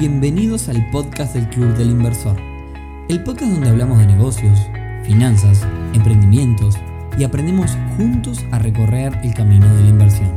Bienvenidos al podcast del Club del Inversor, el podcast donde hablamos de negocios, finanzas, emprendimientos y aprendemos juntos a recorrer el camino de la inversión.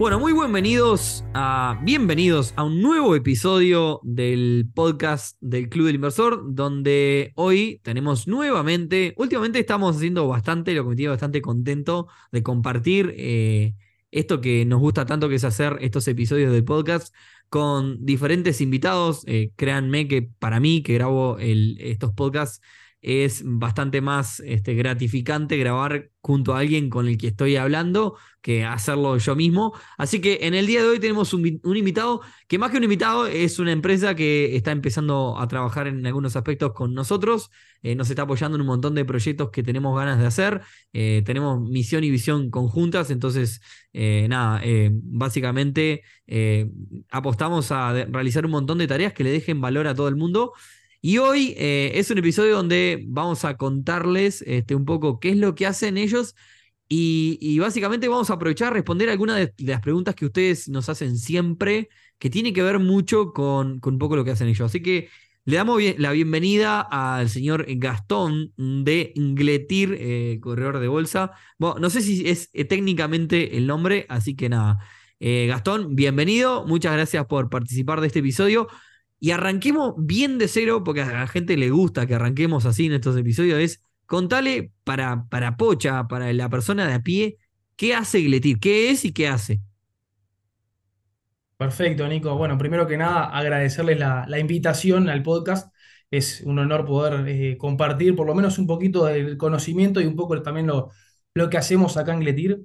Bueno, muy bienvenidos a, bienvenidos a un nuevo episodio del podcast del Club del Inversor, donde hoy tenemos nuevamente, últimamente estamos haciendo bastante, lo que me bastante contento de compartir eh, esto que nos gusta tanto, que es hacer estos episodios del podcast con diferentes invitados. Eh, créanme que para mí, que grabo estos podcasts, es bastante más este, gratificante grabar junto a alguien con el que estoy hablando que hacerlo yo mismo. Así que en el día de hoy tenemos un, invitado que más que un invitado es una empresa que está empezando a trabajar en algunos aspectos con nosotros. Eh, nos está apoyando en un montón de proyectos que tenemos ganas de hacer. Eh, tenemos misión y visión conjuntas. Entonces, eh, nada, básicamente apostamos a realizar un montón de tareas que le dejen valor a todo el mundo. Y hoy eh, es un episodio donde vamos a contarles este, un poco qué es lo que hacen ellos y, básicamente vamos a aprovechar a responder algunas de, las preguntas que ustedes nos hacen siempre, que tiene que ver mucho con, un poco lo que hacen ellos. Así que le damos la bienvenida al señor Gastón de Ingletir, eh, corredor de bolsa. Bueno, no sé si es eh, técnicamente el nombre, así que nada. Gastón, bienvenido, muchas gracias por participar de este episodio. Y arranquemos bien de cero, porque a la gente le gusta que arranquemos así en estos episodios, es contale para, para Pocha, para la persona de a pie, qué hace Gletir, qué es y qué hace. Perfecto, Nico. Bueno, primero que nada, agradecerles la, invitación al podcast. Es un honor poder eh, compartir por lo menos un poquito del conocimiento y un poco también lo, lo que hacemos acá en Gletir.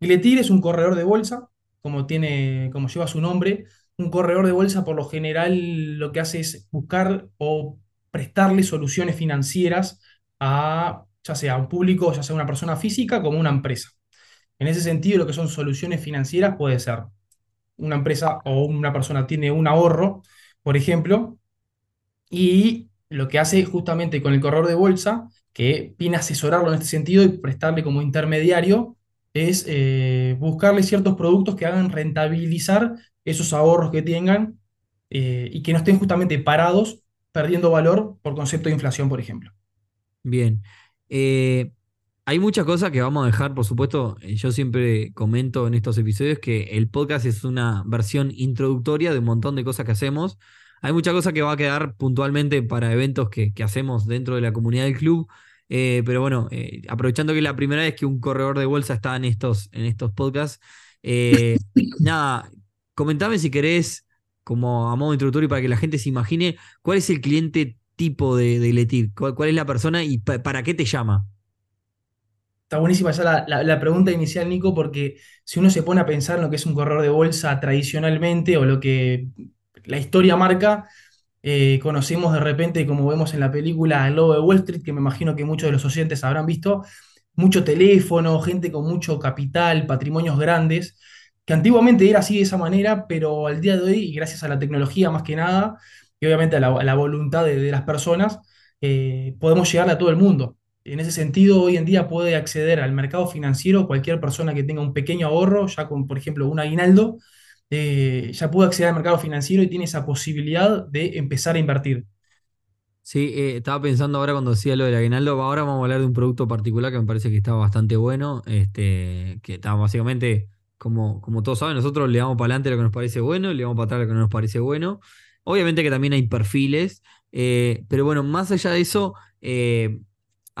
Gletir es un corredor de bolsa, como, tiene, como lleva su nombre un corredor de bolsa por lo general lo que hace es buscar o prestarle soluciones financieras a ya sea un público, ya sea una persona física como una empresa. En ese sentido, lo que son soluciones financieras puede ser una empresa o una persona tiene un ahorro, por ejemplo, y lo que hace justamente con el corredor de bolsa, que viene a asesorarlo en este sentido y prestarle como intermediario, es eh, buscarle ciertos productos que hagan rentabilizar esos ahorros que tengan eh, y que no estén justamente parados perdiendo valor por concepto de inflación, por ejemplo. Bien. Eh, hay muchas cosas que vamos a dejar, por supuesto, yo siempre comento en estos episodios que el podcast es una versión introductoria de un montón de cosas que hacemos. Hay mucha cosa que va a quedar puntualmente para eventos que, hacemos dentro de la comunidad del club. Pero bueno, aprovechando que es la primera vez que un corredor de bolsa está en estos, en estos podcasts, nada, Comentame si querés, como a modo introductorio, para que la gente se imagine, cuál es el cliente tipo de, de Letir, ¿Cuál, es la persona y para qué te llama. Está buenísima ya la, pregunta inicial, Nico, porque si uno se pone a pensar en lo que es un corredor de bolsa tradicionalmente o lo que la historia marca, eh, conocemos de repente, como vemos en la película El Lobo de Wall Street, que me imagino que muchos de los oyentes habrán visto, mucho teléfono, gente con mucho capital, patrimonios grandes, que antiguamente era así de esa manera, pero al día de hoy, gracias a la tecnología más que nada, y obviamente a la, voluntad de, las personas, eh, podemos llegar a todo el mundo. En ese sentido, hoy en día puede acceder al mercado financiero cualquier persona que tenga un pequeño ahorro, ya con, por ejemplo, un aguinaldo, eh, ya puede acceder al mercado financiero y tiene esa posibilidad de empezar a invertir. Sí, eh, estaba pensando ahora cuando decía lo del aguinaldo, ahora vamos a hablar de un producto particular que me parece que está bastante bueno, este, que está básicamente como, como todos saben, nosotros le damos para adelante lo que nos parece bueno, le damos para atrás lo que no nos parece bueno. Obviamente que también hay perfiles, eh, pero bueno, más allá de eso, eh,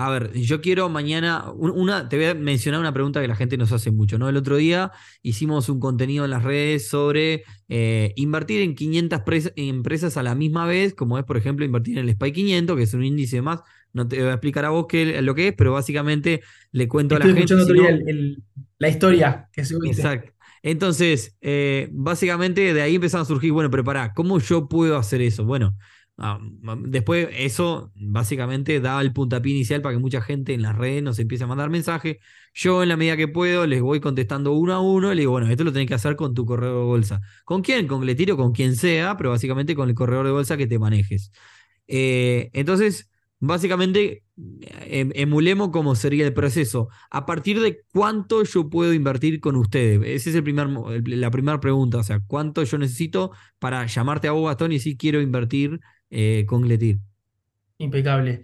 a ver, yo quiero mañana, una, te voy a mencionar una pregunta que la gente nos hace mucho, ¿no? El otro día hicimos un contenido en las redes sobre eh, invertir en 500 empresas a la misma vez, como es, por ejemplo, invertir en el SPY 500, que es un índice más. No te voy a explicar a vos qué, lo que es, pero básicamente le cuento a la gente. Otro día la historia que subiste. Exacto. Entonces, eh, básicamente de ahí empezaron a surgir, bueno, pero pará, ¿cómo yo puedo hacer eso? Bueno, después eso básicamente da el puntapié inicial para que mucha gente en las redes nos empiece a mandar mensajes. Yo en la medida que puedo les voy contestando uno a uno y le digo, bueno, esto lo tenés que hacer con tu correo de bolsa. ¿Con quién? Con Gletiro, con quien sea, pero básicamente con el corredor de bolsa que te manejes. Eh, entonces, básicamente em, emulemos cómo sería el proceso. ¿A partir de cuánto yo puedo invertir con ustedes? Esa es el primer, la primera pregunta. O sea, ¿cuánto yo necesito para llamarte a vos, Gastón, y si quiero invertir eh, con Gletir? Impecable.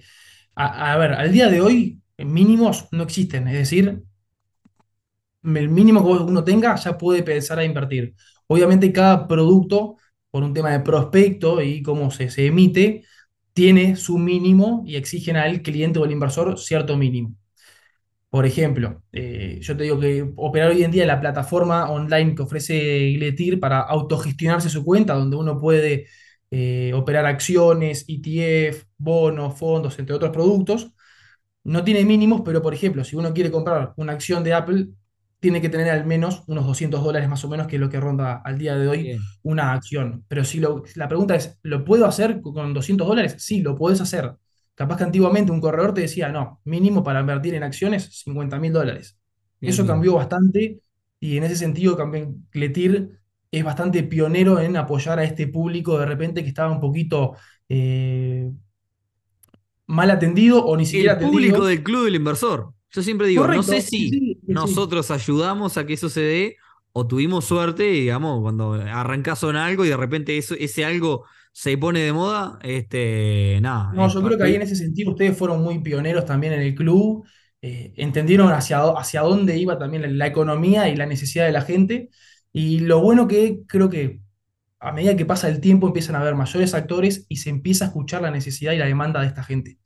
A, ver, al día de hoy, mínimos no existen. Es decir, el mínimo que uno tenga ya puede pensar a invertir. Obviamente cada producto, por un tema de prospecto y cómo se, se emite, tiene su mínimo y exigen al cliente o al inversor cierto mínimo. Por ejemplo, eh, yo te digo que operar hoy en día la plataforma online que ofrece Gletir para autogestionarse su cuenta, donde uno puede eh, operar acciones, ETF, bonos, fondos, entre otros productos, no tiene mínimos, pero por ejemplo, si uno quiere comprar una acción de Apple, tiene que tener al menos unos 200 dólares más o menos, que es lo que ronda al día de hoy una acción. Pero si lo, la pregunta es, ¿lo puedo hacer con 200 dólares? Sí, lo puedes hacer. Capaz que antiguamente un corredor te decía, no, mínimo para invertir en acciones, 50 mil dólares. Eso cambió bastante y en ese sentido Cletir es bastante pionero en apoyar a este público de repente que estaba un poquito eh, mal atendido o ni siquiera El público del club del inversor. Yo siempre digo, no sé si nosotros ayudamos a que eso se dé o tuvimos suerte, digamos, cuando arrancás en algo y de repente eso, ese algo se pone de moda, este, nada. No, yo creo que ahí en ese sentido ustedes fueron muy pioneros también en el club, eh, entendieron hacia, hacia dónde iba también la economía y la necesidad de la gente, y lo bueno que creo que a medida que pasa el tiempo empiezan a haber mayores actores y se empieza a escuchar la necesidad y la demanda de esta gente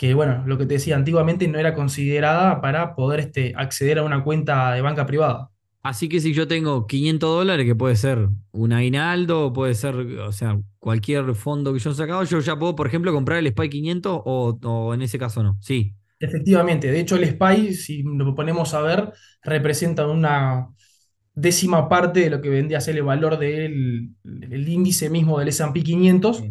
que bueno, lo que te decía, antiguamente no era considerada para poder este, acceder a una cuenta de banca privada. Así que si yo tengo 500 dólares, que puede ser un aguinaldo, puede ser, o sea, cualquier fondo que yo he sacado, yo ya puedo, por ejemplo, comprar el SPY 500 o, en ese caso no. Sí. Efectivamente, de hecho el SPY, si lo ponemos a ver, representa una décima parte de lo que vendría a ser el valor del el índice mismo del S&P 500.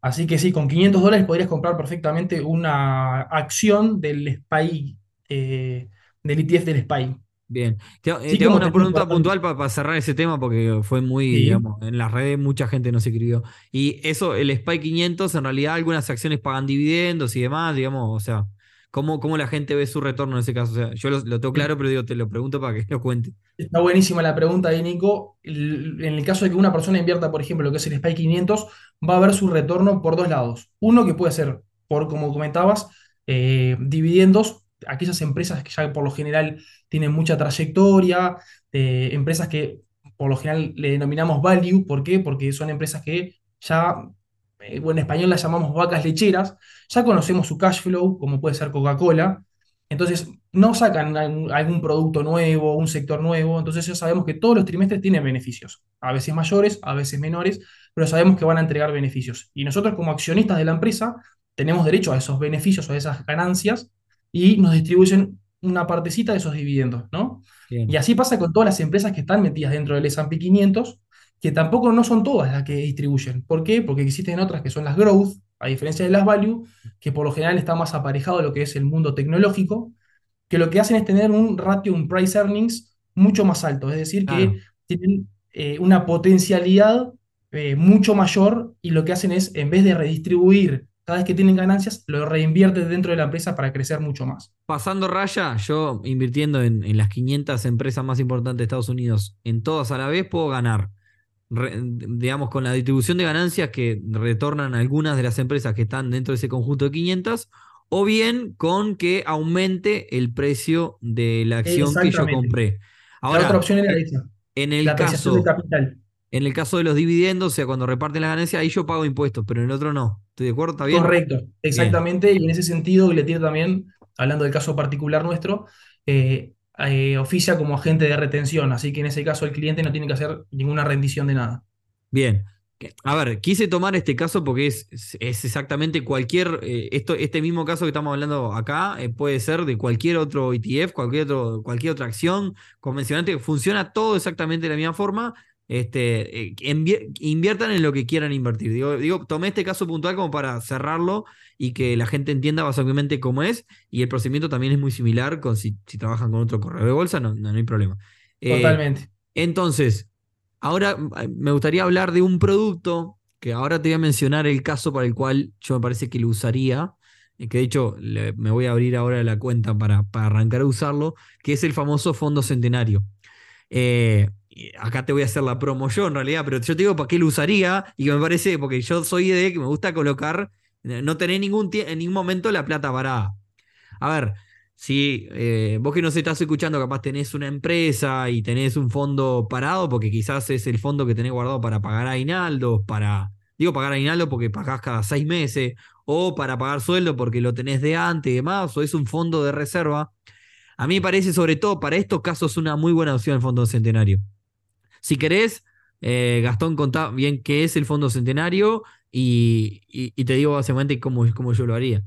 Así que sí, con 500 dólares podrías comprar perfectamente una acción del SPY, eh, del ETF del SPY. Bien, te, eh, una pregunta puntual para cerrar ese tema porque fue muy, digamos, en las redes mucha gente nos escribió. Y eso, el SPY 500, en realidad algunas acciones pagan dividendos y demás, digamos, o sea, ¿Cómo, ¿Cómo, la gente ve su retorno en ese caso? O sea, yo lo, tengo claro, pero digo, te lo pregunto para que lo cuente. Está buenísima la pregunta ahí, Nico. en el caso de que una persona invierta, por ejemplo, lo que es el SPY 500, va a ver su retorno por dos lados. Uno que puede ser, por como comentabas, eh, dividendos, aquellas empresas que ya por lo general tienen mucha trayectoria, eh, empresas que por lo general le denominamos value. ¿Por qué? Porque son empresas que ya en español las llamamos vacas lecheras, ya conocemos su cash flow, como puede ser Coca-Cola, entonces no sacan algún producto nuevo, un sector nuevo, entonces ya sabemos que todos los trimestres tienen beneficios, a veces mayores, a veces menores, pero sabemos que van a entregar beneficios. Y nosotros como accionistas de la empresa tenemos derecho a esos beneficios o a esas ganancias y nos distribuyen una partecita de esos dividendos, ¿no? Y así pasa con todas las empresas que están metidas dentro del S&P 500 que tampoco no son todas las que distribuyen. ¿Por qué? Porque existen otras que son las growth, a diferencia de las value, que por lo general está más aparejado a lo que es el mundo tecnológico, que lo que hacen es tener un ratio, un price earnings mucho más alto, es decir, que tienen eh, una potencialidad eh, mucho mayor y lo que hacen es, en vez de redistribuir cada vez que tienen ganancias, lo reinvierten dentro de la empresa para crecer mucho más. Pasando raya, yo invirtiendo en, en las 500 empresas más importantes de Estados Unidos, en todas a la vez puedo ganar digamos, con la distribución de ganancias que retornan algunas de las empresas que están dentro de ese conjunto de 500, o bien con que aumente el precio de la acción que yo compré. Ahora, la otra opción era esa. En el caso, de capital. En el caso de los dividendos, o sea, cuando reparten las ganancias, ahí yo pago impuestos, pero en el otro no. ¿Estoy de acuerdo? ¿Está bien? Correcto, exactamente. Y en ese sentido, le tiene también, hablando del caso particular nuestro, eh, eh, oficia como agente de retención, así que en ese caso el cliente no tiene que hacer ninguna rendición de nada. Bien. A ver, quise tomar este caso porque es, exactamente cualquier, eh, esto, este mismo caso que estamos hablando acá eh, puede ser de cualquier otro ETF, cualquier, otro, cualquier otra acción convencional, funciona todo exactamente de la misma forma, este, eh, inviertan en lo que quieran invertir. Digo, digo, tomé este caso puntual como para cerrarlo y que la gente entienda básicamente cómo es. Y el procedimiento también es muy similar con si, trabajan con otro correo de bolsa, no, no, hay problema. Eh, Totalmente. entonces, ahora eh, me gustaría hablar de un producto que ahora te voy a mencionar el caso para el cual yo me parece que lo usaría. que de hecho me voy a abrir ahora la cuenta para, para, arrancar a usarlo, que es el famoso fondo centenario. Eh, acá te voy a hacer la promo yo en realidad, pero yo te digo para qué lo usaría y que me parece, porque yo soy de que me gusta colocar, no tener ningún en ningún momento la plata parada. A ver, si eh, vos que nos estás escuchando, capaz tenés una empresa y tenés un fondo parado, porque quizás es el fondo que tenés guardado para pagar aguinaldos, para, digo pagar aguinaldo porque pagás cada seis meses, o para pagar sueldo porque lo tenés de antes y demás, o es un fondo de reserva. A mí me parece, sobre todo para estos casos, una muy buena opción el Fondo Centenario. Si querés, eh, Gastón, contá bien qué es el Fondo Centenario y, te digo básicamente cómo, cómo yo lo haría.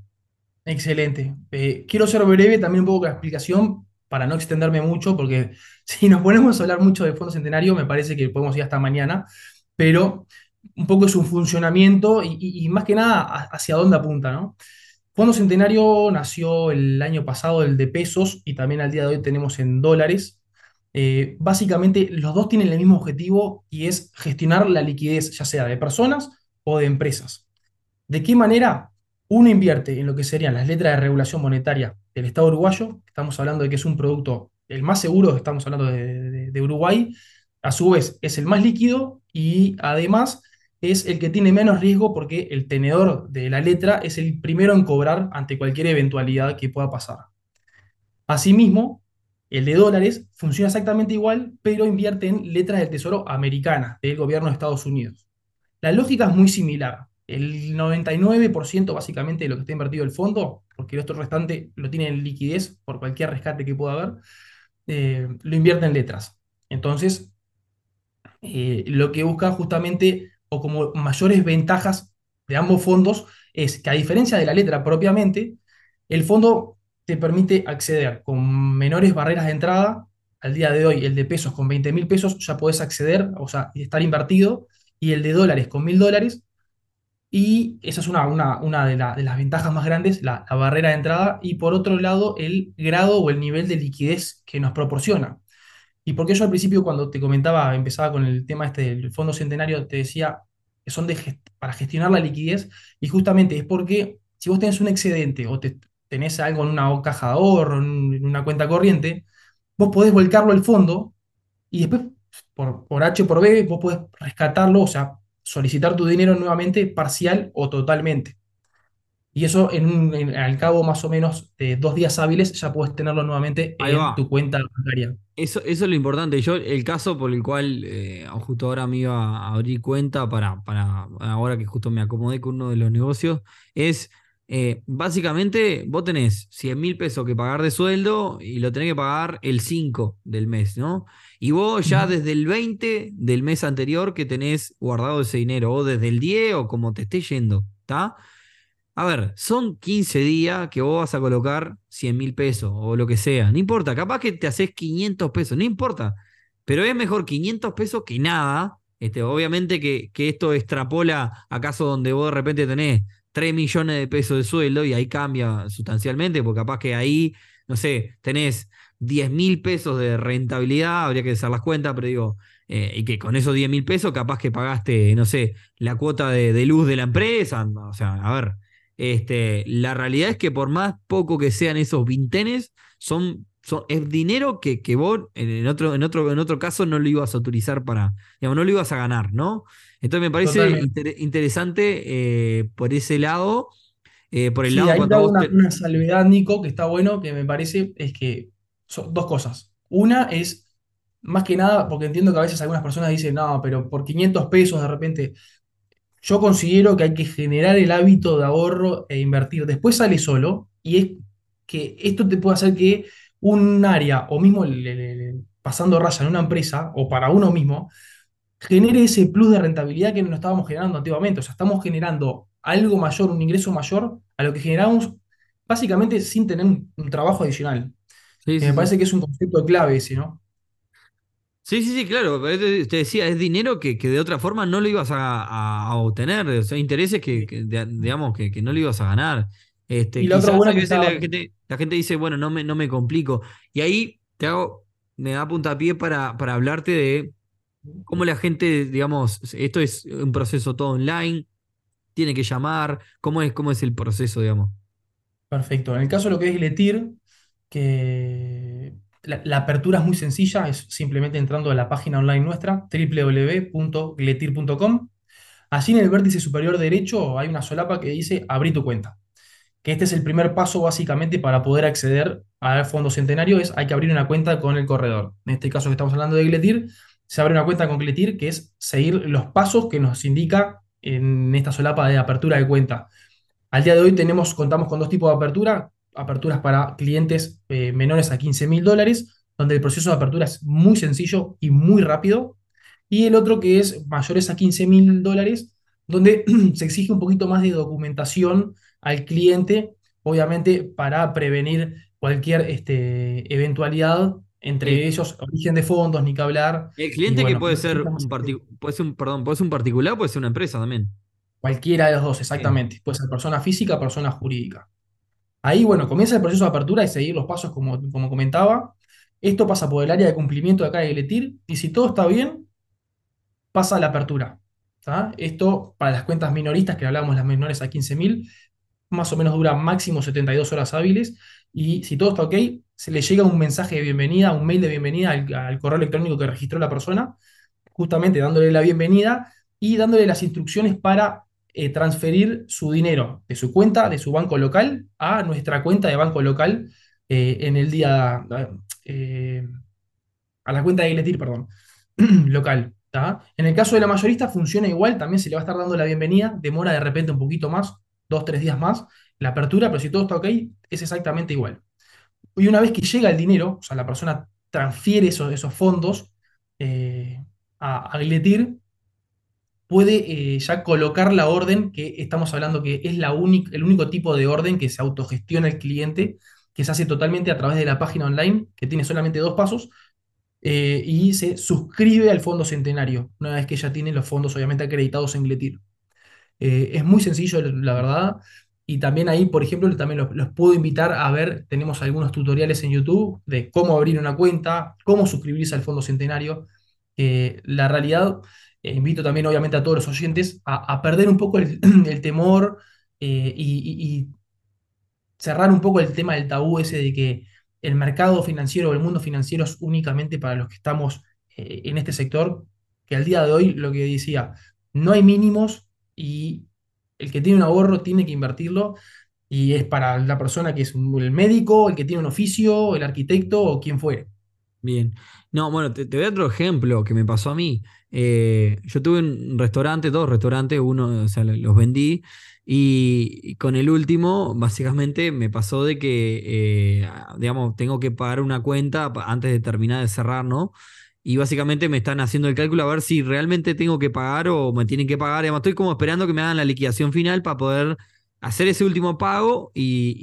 Excelente. Eh, quiero ser breve también un poco con la explicación para no extenderme mucho, porque si nos ponemos a hablar mucho del Fondo Centenario, me parece que podemos ir hasta mañana, pero un poco es un funcionamiento y, más que nada hacia dónde apunta, ¿no? Fondo Centenario nació el año pasado, el de pesos, y también al día de hoy tenemos en dólares. Eh, básicamente los dos tienen el mismo objetivo y es gestionar la liquidez, ya sea de personas o de empresas. ¿De qué manera? Uno invierte en lo que serían las letras de regulación monetaria del Estado uruguayo, estamos hablando de que es un producto el más seguro, estamos hablando de, Uruguay, a su vez es el más líquido y además es el que tiene menos riesgo porque el tenedor de la letra es el primero en cobrar ante cualquier eventualidad que pueda pasar. Asimismo, el de dólares funciona exactamente igual, pero invierte en letras del Tesoro americana, del gobierno de Estados Unidos. La lógica es muy similar el 99% básicamente de lo que está invertido el fondo, porque el otro restante lo tiene en liquidez por cualquier rescate que pueda haber, eh, lo invierte en letras. Entonces, eh, lo que busca justamente, o como mayores ventajas de ambos fondos, es que a diferencia de la letra propiamente, el fondo te permite acceder con menores barreras de entrada. Al día de hoy, el de pesos con 20 mil pesos ya podés acceder, o sea, estar invertido, y el de dólares con mil dólares y esa es una, una, de, las ventajas más grandes, la, barrera de entrada, y por otro lado, el grado o el nivel de liquidez que nos proporciona. Y porque yo al principio, cuando te comentaba, empezaba con el tema este del Fondo Centenario, te decía que son de para gestionar la liquidez, y justamente es porque si vos tenés un excedente o te, tenés algo en una caja de ahorro, en una cuenta corriente, vos podés volcarlo al fondo y después, por, por H por B, vos podés rescatarlo, o sea, solicitar tu dinero nuevamente parcial o totalmente. Y eso en, al cabo más o menos de dos días hábiles ya puedes tenerlo nuevamente en tu cuenta bancaria. Eso, eso es lo importante. Yo, el caso por el cual eh, justo ahora me iba a abrir cuenta para, para ahora que justo me acomodé con uno de los negocios, es eh, básicamente vos tenés 100 mil pesos que pagar de sueldo y lo tenés que pagar el 5 del mes, ¿no? Y vos ya desde el 20 del mes anterior que tenés guardado ese dinero, o desde el 10 o como te esté yendo, ¿está? A ver, son 15 días que vos vas a colocar 100 mil pesos o lo que sea. No importa, capaz que te haces 500 pesos, no importa. Pero es mejor 500 pesos que nada. Este, obviamente que, que esto extrapola acaso donde vos de repente tenés 3 millones de pesos de sueldo y ahí cambia sustancialmente, porque capaz que ahí, no sé, tenés 10 mil pesos de rentabilidad, habría que hacer las cuentas, pero digo, eh, y que con esos 10 mil pesos capaz que pagaste, no sé, la cuota de, luz de la empresa, o sea, a ver, este, la realidad es que por más poco que sean esos vintenes, son, son es dinero que, que vos en otro, en, otro, en otro caso no lo ibas a utilizar para, digamos, no lo ibas a ganar, ¿no? Entonces me parece interesante eh, por ese lado. Eh, por el lado ahí una, una, salvedad, Nico, que está bueno, que me parece, es que son dos cosas. Una es, más que nada, porque entiendo que a veces algunas personas dicen, no, pero por 500 pesos de repente, yo considero que hay que generar el hábito de ahorro e invertir. Después sale solo y es que esto te puede hacer que un área o mismo pasando raya en una empresa o para uno mismo, genere ese plus de rentabilidad que no estábamos generando antiguamente. O sea, estamos generando algo mayor, un ingreso mayor a lo que generamos básicamente sin tener un, trabajo adicional. me parece que es un concepto clave ese, ¿no? Sí, sí, sí, claro. Te decía, es dinero que, de otra forma no lo ibas a, obtener. O sea, intereses que, digamos, que, no lo ibas a ganar. Este, y la otra buena que la, gente, dice, bueno, no me, no me complico. Y ahí te hago, me da puntapié para, para hablarte de cómo la gente, digamos, esto es un proceso todo online, tiene que llamar, cómo es, cómo es el proceso, digamos. Perfecto. En el caso de lo que es Gletir, que la, la apertura es muy sencilla, es simplemente entrando a la página online nuestra, www.gletir.com. Allí en el vértice superior derecho hay una solapa que dice abrir tu cuenta. Que este es el primer paso básicamente para poder acceder al Fondo Centenario, es hay que abrir una cuenta con el corredor. En este caso que estamos hablando de Gletir, se abre una cuenta con Gletir, que es seguir los pasos que nos indica en esta solapa de apertura de cuenta. Al día de hoy tenemos, contamos con dos tipos de apertura, aperturas para clientes eh, menores a 15 mil dólares, donde el proceso de apertura es muy sencillo y muy rápido, y el otro que es mayores a 15 mil dólares, donde se exige un poquito más de documentación al cliente, obviamente para prevenir cualquier este, eventualidad, entre ellos origen de fondos, ni que hablar. El cliente que puede ser, un puede ser un, perdón, puede ser un particular, puede ser una empresa también. Cualquiera de los dos, exactamente. Puede ser persona física, persona jurídica. Ahí, bueno, comienza el proceso de apertura y seguir los pasos como, como comentaba. Esto pasa por el área de cumplimiento de acá de Gletir y si todo está bien, pasa a la apertura. Esto para las cuentas minoristas, que hablábamos las menores a 15.000, más o menos dura máximo 72 horas hábiles y si todo está ok, se le llega un mensaje de bienvenida, un mail de bienvenida al, correo electrónico que registró la persona, justamente dándole la bienvenida y dándole las instrucciones para eh, transferir su dinero de su cuenta, de su banco local, a nuestra cuenta de banco local eh, en el día, eh, a la cuenta de Gletir, perdón, local. En el caso de la mayorista funciona igual, también se le va a estar dando la bienvenida, demora de repente un poquito más, dos, tres días más, la apertura, pero si todo está ok, es exactamente igual. Y una vez que llega el dinero, o sea, la persona transfiere esos, esos fondos a, a Gletir, puede eh, ya colocar la orden que estamos hablando que es la el único tipo de orden que se autogestiona el cliente, que se hace totalmente a través de la página online, que tiene solamente dos pasos, eh, y se suscribe al Fondo Centenario, una vez que ya tiene los fondos obviamente acreditados en Gletir. Eh, es muy sencillo, la verdad. Y también ahí, por ejemplo, también los, puedo invitar a ver, tenemos algunos tutoriales en YouTube de cómo abrir una cuenta, cómo suscribirse al Fondo Centenario. la realidad eh, invito también obviamente a todos los oyentes a, perder un poco el, temor eh, y, cerrar un poco el tema del tabú ese de que el mercado financiero o el mundo financiero es únicamente para los que estamos eh, en este sector, que al día de hoy lo que decía, no hay mínimos y el que tiene un ahorro tiene que invertirlo y es para la persona que es el médico, el que tiene un oficio, el arquitecto o quien fuere. Bien. No, bueno, te, te doy otro ejemplo que me pasó a mí. Eh, yo tuve un restaurante, dos restaurantes, uno, o sea, los vendí. Y, con el último, básicamente me pasó de que, eh, digamos, tengo que pagar una cuenta antes de terminar de cerrar, ¿no? Y básicamente me están haciendo el cálculo a ver si realmente tengo que pagar o me tienen que pagar. Además, estoy como esperando que me hagan la liquidación final para poder hacer ese último pago y,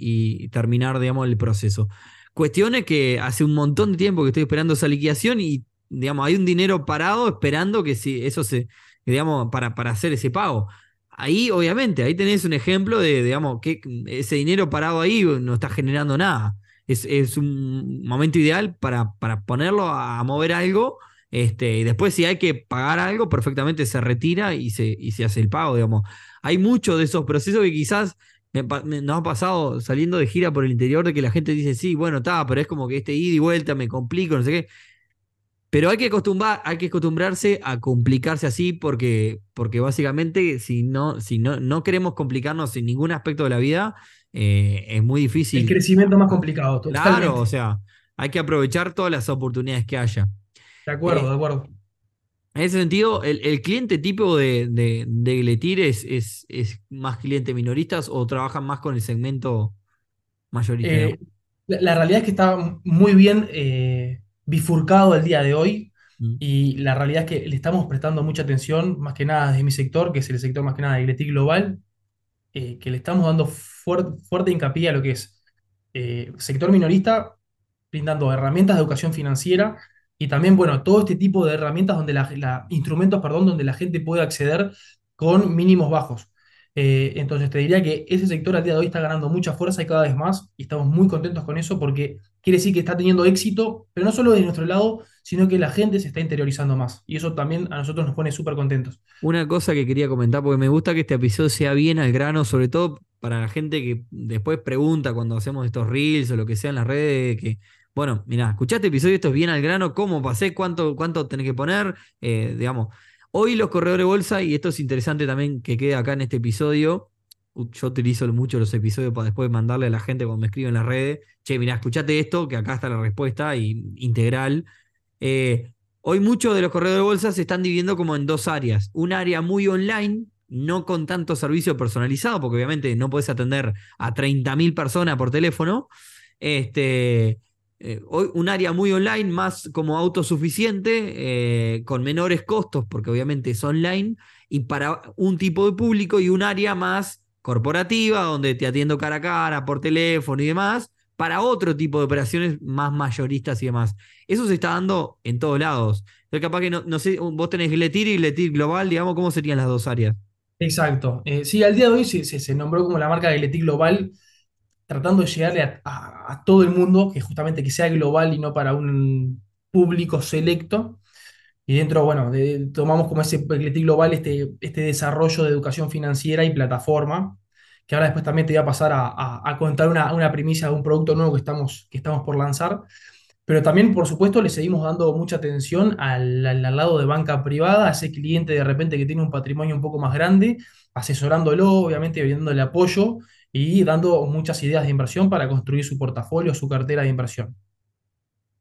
y terminar, digamos, el proceso. Cuestiones que hace un montón de tiempo que estoy esperando esa liquidación y digamos, hay un dinero parado esperando que si eso se, digamos, para, para hacer ese pago. Ahí, obviamente, ahí tenés un ejemplo de, digamos, que ese dinero parado ahí no está generando nada. Es, un momento ideal para, para ponerlo a, mover algo. Este, y después, si hay que pagar algo, perfectamente se retira y se, y se hace el pago, digamos. Hay muchos de esos procesos que quizás nos ha pasado saliendo de gira por el interior de que la gente dice, sí, bueno, está, pero es como que este ida y vuelta me complico, no sé qué. Pero hay que, acostumbrar, hay que acostumbrarse a complicarse así porque, porque básicamente si no, si no, no queremos complicarnos en ningún aspecto de la vida, eh, es muy difícil. El crecimiento más complicado. Claro, o sea, hay que aprovechar todas las oportunidades que haya. De acuerdo, eh, de acuerdo. En ese sentido, el, cliente tipo de, de, de Gletir es, es, más cliente minoristas o trabajan más con el segmento mayoritario. Eh, la, realidad es que está muy bien bifurcado el día de hoy mm. y la realidad es que le estamos prestando mucha atención, más que nada desde mi sector, que es el sector más que nada de Gletic Global, eh, que le estamos dando fuerte hincapié a lo que es eh, sector minorista, brindando herramientas de educación financiera y también, bueno, todo este tipo de herramientas donde la, instrumentos, perdón, donde la gente puede acceder con mínimos bajos. Eh, entonces te diría que ese sector al día de hoy está ganando mucha fuerza y cada vez más, y estamos muy contentos con eso porque quiere decir que está teniendo éxito, pero no solo de nuestro lado, sino que la gente se está interiorizando más. Y eso también a nosotros nos pone súper contentos. Una cosa que quería comentar, porque me gusta que este episodio sea bien al grano, sobre todo para la gente que después pregunta cuando hacemos estos reels o lo que sea en las redes, que, bueno, mira, escuchaste episodio, esto es bien al grano, cómo pasé, cuánto, cuánto tenés que poner, eh, digamos. Hoy los corredores de bolsa, y esto es interesante también que quede acá en este episodio, yo utilizo mucho los episodios para después mandarle a la gente cuando me escriben en las redes, che, mira, escuchate esto, que acá está la respuesta y, integral. Eh, hoy muchos de los corredores de bolsa se están dividiendo como en dos áreas. Un área muy online, no con tanto servicio personalizado, porque obviamente no puedes atender a 30.000 personas por teléfono. Este, eh, hoy un área muy online, más como autosuficiente, eh, con menores costos, porque obviamente es online, y para un tipo de público, y un área más corporativa, donde te atiendo cara a cara, por teléfono y demás, para otro tipo de operaciones más mayoristas y demás. Eso se está dando en todos lados. Entonces, capaz que no, sé, vos tenés Gletir y Gletir Global, digamos, ¿cómo serían las dos áreas? Exacto. Eh, sí, al día de hoy se, nombró como la marca de Gletir Global, tratando de llegarle a, todo el mundo, que justamente que sea global y no para un público selecto. Y dentro, bueno, tomamos como ese Gletic Global este, este desarrollo de educación financiera y plataforma, que ahora después también te voy a pasar a, contar una, una, primicia de un producto nuevo que estamos, que estamos por lanzar. Pero también, por supuesto, le seguimos dando mucha atención al, al, lado de banca privada, a ese cliente de repente que tiene un patrimonio un poco más grande, asesorándolo, obviamente, brindándole apoyo y dando muchas ideas de inversión para construir su portafolio, su cartera de inversión.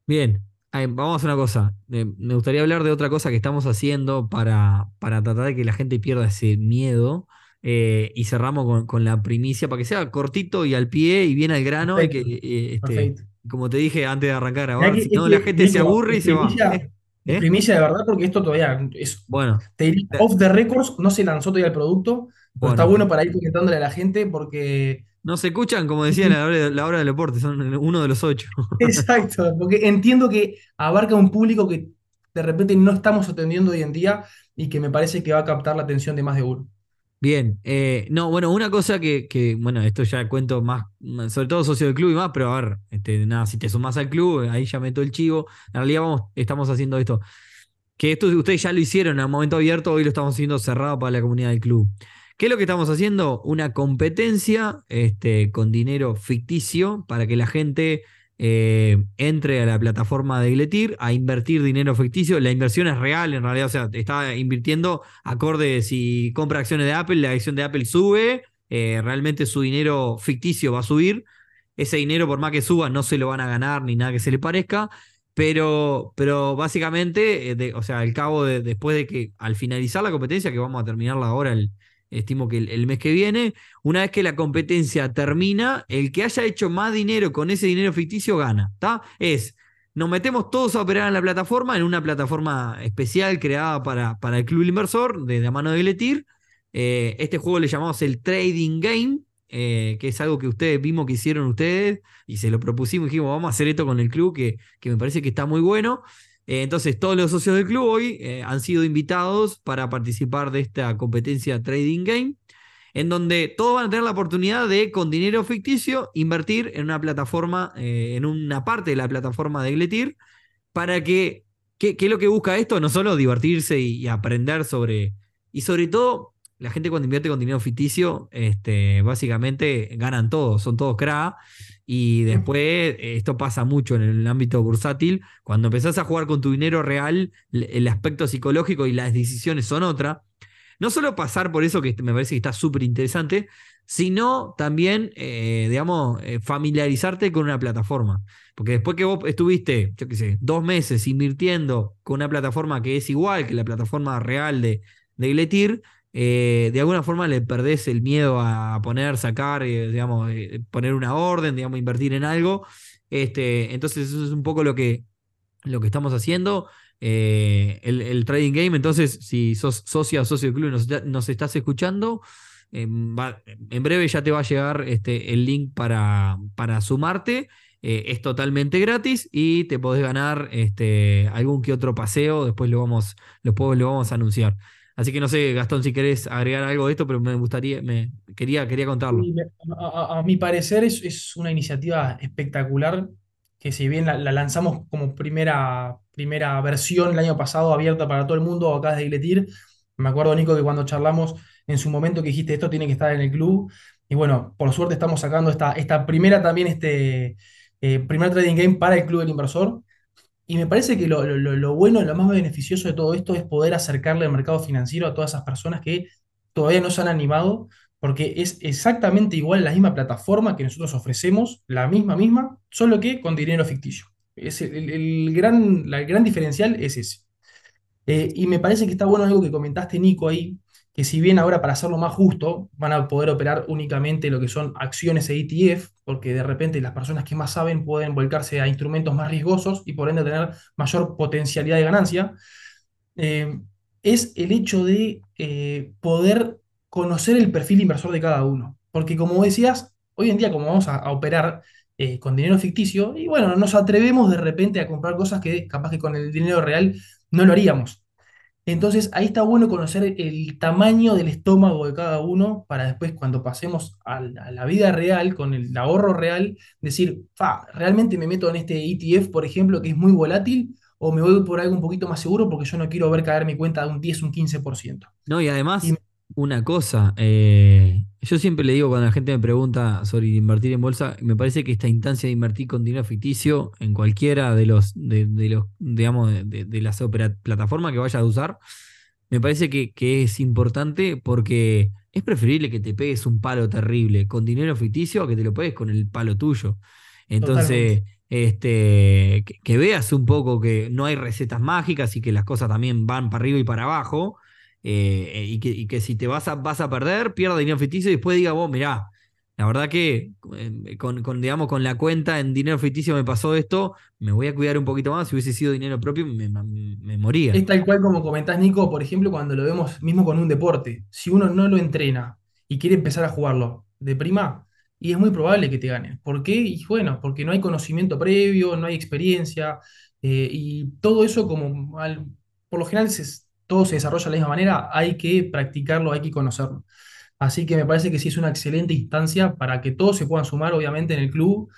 Bien, vamos a una cosa. me gustaría hablar de otra cosa que estamos haciendo para, para tratar de que la gente pierda ese miedo. Eh, y cerramos con, la primicia para que sea cortito y al pie y bien al grano. Y que, eh, este, como te dije antes de arrancar a si no la gente se aburre y se va. ¿Eh? Primicia de verdad, porque esto todavía es. Bueno. Te diría, off the records, no se lanzó todavía el producto, pero está bueno para ir comentándole a la gente porque no se escuchan, como decía la hora, la hora del deporte, son uno de los ocho. Exacto, porque entiendo que abarca un público que de repente no estamos atendiendo hoy en día y que me parece que va a captar la atención de más de uno. Bien, eh, no, bueno, una cosa que, bueno, esto ya cuento más, sobre todo socio del club y más, pero a ver, este, nada, si te sumas al club, ahí ya meto el chivo. En realidad vamos, estamos haciendo esto. Que esto ustedes ya lo hicieron en momento abierto, hoy lo estamos haciendo cerrado para la comunidad del club. ¿Qué es lo que estamos haciendo? Una competencia este, con dinero ficticio para que la gente eh, entre a la plataforma de Gletir a invertir dinero ficticio. La inversión es real, en realidad, o sea, está invirtiendo acorde si compra acciones de Apple, la acción de Apple sube, eh, realmente su dinero ficticio va a subir. Ese dinero, por más que suba, no se lo van a ganar ni nada que se le parezca. Pero, pero básicamente, eh, o sea, al cabo de, después de que al finalizar la competencia, que vamos a terminarla ahora el, estimo que el, mes que viene, una vez que la competencia termina, el que haya hecho más dinero con ese dinero ficticio gana, ¿está? Es, nos metemos todos a operar en la plataforma, en una plataforma especial creada para, para el club inversor, de la mano de Gletir. Eh, este juego le llamamos el Trading Game, eh, que es algo que ustedes vimos que hicieron ustedes y se lo propusimos y dijimos, vamos a hacer esto con el club, que, que me parece que está muy bueno. Eh, entonces, todos los socios del club hoy eh, han sido invitados para participar de esta competencia Trading Game, en donde todos van a tener la oportunidad de, con dinero ficticio, invertir en una plataforma, eh, en una parte de la plataforma de Gletir, para que, ¿qué, es lo que busca esto? No solo divertirse y, aprender sobre, y sobre todo, la gente cuando invierte con dinero ficticio, este, básicamente ganan todos, son todos cra. Y después, eh, esto pasa mucho en el ámbito bursátil, cuando empezás a jugar con tu dinero real, el aspecto psicológico y las decisiones son otra. No solo pasar por eso, que me parece que está súper interesante, sino también, eh, digamos, eh, familiarizarte con una plataforma. Porque después que vos estuviste, yo qué sé, dos meses invirtiendo con una plataforma que es igual que la plataforma real de, de Gletir, eh, de alguna forma le perdés el miedo a poner, sacar, eh, digamos, eh, poner una orden, digamos, invertir en algo. Este, entonces eso es un poco lo que, lo que estamos haciendo. El, trading game, entonces, si sos socia o socio del club y nos, estás escuchando, en breve ya te va a llegar este, el link para, para sumarte. es totalmente gratis y te podés ganar este, algún que otro paseo. Después lo vamos, lo, lo vamos a anunciar. Así que no sé, Gastón, si querés agregar algo de esto, pero me gustaría, me quería, quería contarlo. A, mi parecer es, una iniciativa espectacular, que si bien la, lanzamos como primera, primera versión el año pasado, abierta para todo el mundo, acá de Igletir, me acuerdo, Nico, que cuando charlamos en su momento que dijiste esto tiene que estar en el club, Y bueno, por suerte estamos sacando esta, esta primera también, este eh, primer trading game para el Club del Inversor. Y me parece que lo, lo, lo bueno, lo más beneficioso de todo esto es poder acercarle al mercado financiero a todas esas personas que todavía no se han animado, porque es exactamente igual la misma plataforma que nosotros ofrecemos, la misma, misma, solo que con dinero ficticio. Es el, el gran, la gran diferencial es ese. Eh, y me parece que está bueno algo que comentaste, Nico, ahí, que si bien ahora para hacerlo más justo van a poder operar únicamente lo que son acciones e ETF, porque de repente las personas que más saben pueden volcarse a instrumentos más riesgosos y por ende tener mayor potencialidad de ganancia, eh, es el hecho de eh, poder conocer el perfil inversor de cada uno. Porque como decías, hoy en día como vamos a, operar eh, con dinero ficticio, y bueno, nos atrevemos de repente a comprar cosas que capaz que con el dinero real no lo haríamos. Entonces ahí está bueno conocer el tamaño del estómago de cada uno para después cuando pasemos a la vida real, con el ahorro real, decir, fa, realmente me meto en este ETF, por ejemplo, que es muy volátil, o me voy por algo un poquito más seguro porque yo no quiero ver caer mi cuenta de un 10, un 15%. No, y además, una cosa, eh, yo siempre le digo cuando la gente me pregunta sobre invertir en bolsa, me parece que esta instancia de invertir con dinero ficticio en cualquiera de los, de, los, digamos, de, las plataformas que vayas a usar, me parece que, que, es importante porque es preferible que te pegues un palo terrible con dinero ficticio a que te lo pegues con el palo tuyo. Entonces, este, que, veas un poco que no hay recetas mágicas y que las cosas también van para arriba y para abajo. Eh, y, que, si te vas a, vas a perder, pierda dinero ficticio y después diga, vos, mirá, la verdad que eh, con, digamos, con la cuenta en dinero ficticio me pasó esto, me voy a cuidar un poquito más. Si hubiese sido dinero propio, me, moría. Es tal cual como comentás, Nico, por ejemplo, cuando lo vemos mismo con un deporte. Si uno no lo entrena y quiere empezar a jugarlo de prima, y es muy probable que te gane. ¿Por qué? Y bueno, porque no hay conocimiento previo, no hay experiencia, eh, y todo eso como por lo general todo se desarrolla de la misma manera, hay que practicarlo, hay que conocerlo. Así que me parece que sí es una excelente instancia para que todos se puedan sumar, obviamente, en el club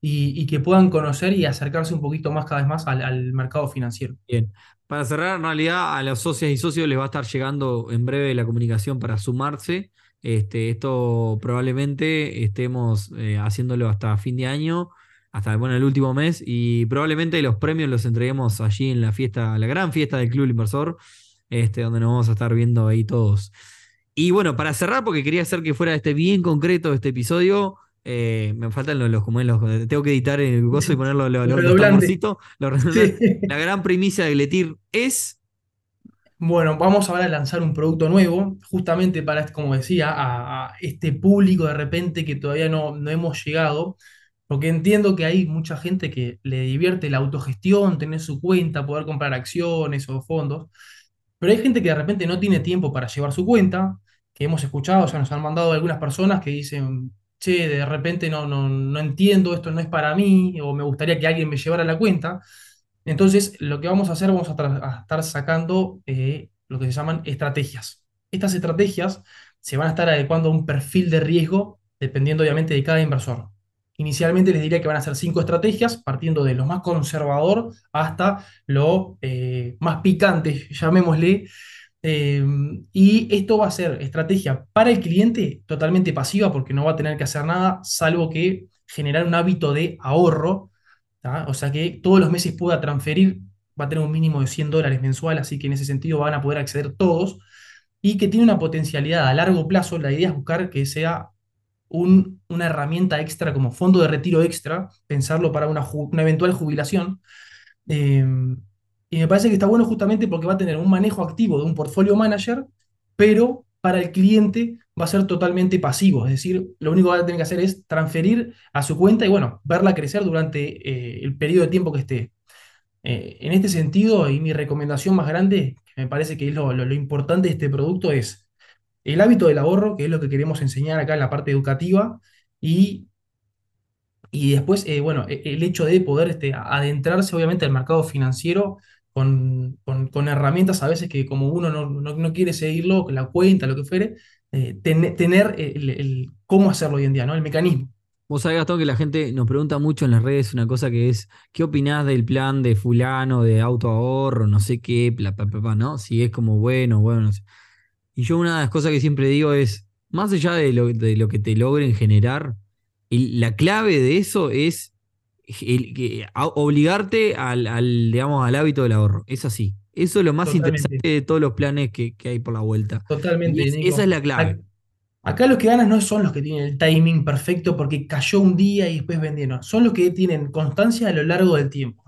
y, que puedan conocer y acercarse un poquito más cada vez más al, mercado financiero. Bien. Para cerrar, en realidad a los socios y socios les va a estar llegando en breve la comunicación para sumarse. Este, esto probablemente estemos eh, haciéndolo hasta fin de año, hasta bueno, el último mes, y probablemente los premios los entreguemos allí en la fiesta, la gran fiesta del Club Inversor, este, donde nos vamos a estar viendo ahí todos. Y bueno, para cerrar, porque quería hacer que fuera este bien concreto este episodio, eh, me faltan los, los, los, tengo que editar el gozo y ponerlo los, los, La gran primicia de Gletir es bueno, vamos ahora a lanzar un producto nuevo, justamente para, como decía, a, este público de repente que todavía no, no, hemos llegado, porque entiendo que hay mucha gente que le divierte la autogestión, tener su cuenta, poder comprar acciones o fondos, pero hay gente que de repente no tiene tiempo para llevar su cuenta, que hemos escuchado, ya nos han mandado algunas personas que dicen, che, de repente no, no, no entiendo, esto no es para mí, o me gustaría que alguien me llevara la cuenta. Entonces, lo que vamos a hacer, vamos a, estar sacando eh, lo que se llaman estrategias. Estas estrategias se van a estar adecuando a un perfil de riesgo dependiendo obviamente de cada inversor. Inicialmente les diría que van a ser cinco estrategias, partiendo de lo más conservador hasta lo eh, más picante, llamémosle. Eh, y esto va a ser estrategia para el cliente totalmente pasiva porque no va a tener que hacer nada, salvo que generar un hábito de ahorro o sea que todos los meses pueda transferir, va a tener un mínimo de 100 dólares mensual, así que en ese sentido van a poder acceder todos, y que tiene una potencialidad a largo plazo, la idea es buscar que sea una herramienta extra como fondo de retiro extra, pensarlo para una, eventual jubilación. Em, y me parece que está bueno justamente porque va a tener un manejo activo de un portfolio manager, pero para el cliente va a ser totalmente pasivo, es decir, lo único que va a tener que hacer es transferir a su cuenta y bueno, verla crecer durante eh, el periodo de tiempo que esté. Eh, en este sentido, y mi recomendación más grande, que me parece que es lo, importante de este producto, es el hábito del ahorro, que es lo que queremos enseñar acá en la parte educativa, y, y después, eh, bueno, e, el hecho de poder este, adentrarse obviamente al mercado financiero con, herramientas a veces que como uno no, quiere seguirlo, la cuenta, lo que fuere, eh, tener el, cómo hacerlo hoy en día, ¿no? El mecanismo. Vos sabés, Gastón, que la gente nos pregunta mucho en las redes una cosa que es, ¿qué opinás del plan de fulano, de auto ahorro, no sé qué, ¿no? Si es como bueno, bueno, no sé. Y yo una de las cosas que siempre digo es, más allá de lo, de lo que te logren generar, la clave de eso es obligarte al, digamos, al hábito del ahorro. Es así. Eso es lo más interesante de todos los planes que, hay por la vuelta. Totalmente. esa es la clave. Acá los que ganan no son los que tienen el timing perfecto porque cayó un día y después vendieron. Son los que tienen constancia a lo largo del tiempo.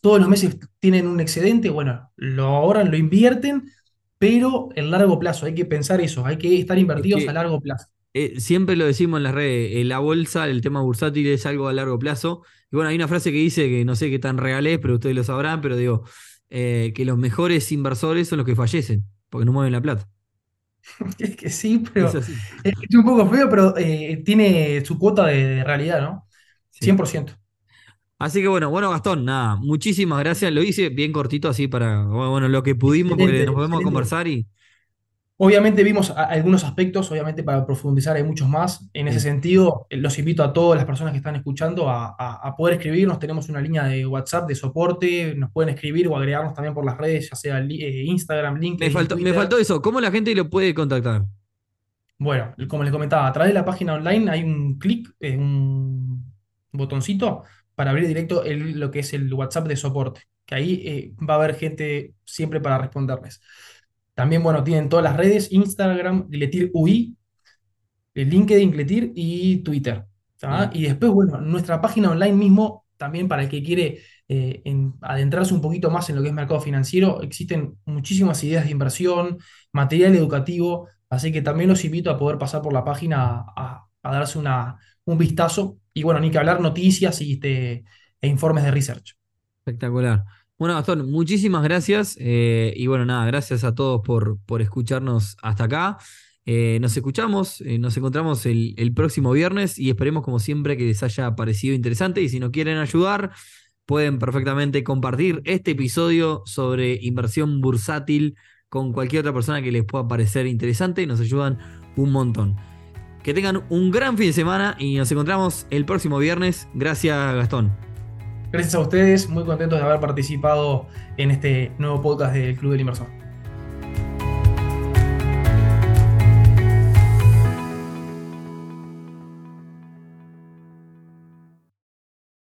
Todos los meses tienen un excedente, bueno, lo ahorran, lo invierten, pero en largo plazo. Hay que pensar eso, hay que estar invertidos a largo plazo. Eh, siempre lo decimos en las redes, en la bolsa, el tema bursátil es algo a largo plazo. Y bueno, hay una frase que dice que no sé qué tan real es, pero ustedes lo sabrán, pero digo, eh, que los mejores inversores son los que fallecen, porque no mueven la plata. Es que sí, pero es, un poco feo, pero eh, tiene su cuota de, realidad, ¿no? 100%. Así que bueno, bueno, Gastón, nada, muchísimas gracias. Lo hice bien cortito así para, bueno, lo que pudimos, porque nos podemos conversar y, Obviamente vimos algunos aspectos, obviamente para profundizar hay muchos más. En ese sentido, eh, los invito a todas las personas que están escuchando a, poder escribirnos. Tenemos una línea de WhatsApp de soporte, nos pueden escribir o agregarnos también por las redes, ya sea eh, Instagram, LinkedIn. Me faltó, me faltó eso, ¿cómo la gente lo puede contactar? Bueno, como les comentaba, a través de la página online hay un clic, eh, un botoncito para abrir directo lo que es el WhatsApp de soporte, que ahí va a haber gente siempre para responderles. También, bueno, tienen todas las redes, Instagram, Gletir UI, LinkedIn, Gletir y Twitter. Y después, bueno, nuestra página online mismo, también para el que quiere eh, adentrarse un poquito más en lo que es mercado financiero, existen muchísimas ideas de inversión, material educativo, así que también los invito a poder pasar por la página a, darse una, un vistazo. Y bueno, ni que hablar noticias y este, e informes de research. Espectacular. Bueno, Gastón, muchísimas gracias. Eh, y bueno, nada, gracias a todos por, por escucharnos hasta acá. Eh, nos escuchamos, eh, nos encontramos el, próximo viernes y esperemos como siempre que les haya parecido interesante y si nos quieren ayudar pueden perfectamente compartir este episodio sobre inversión bursátil con cualquier otra persona que les pueda parecer interesante nos ayudan un montón. Que tengan un gran fin de semana y nos encontramos el próximo viernes. Gracias Gastón. Gracias a ustedes, muy contentos de haber participado en este nuevo podcast del Club del Inversor.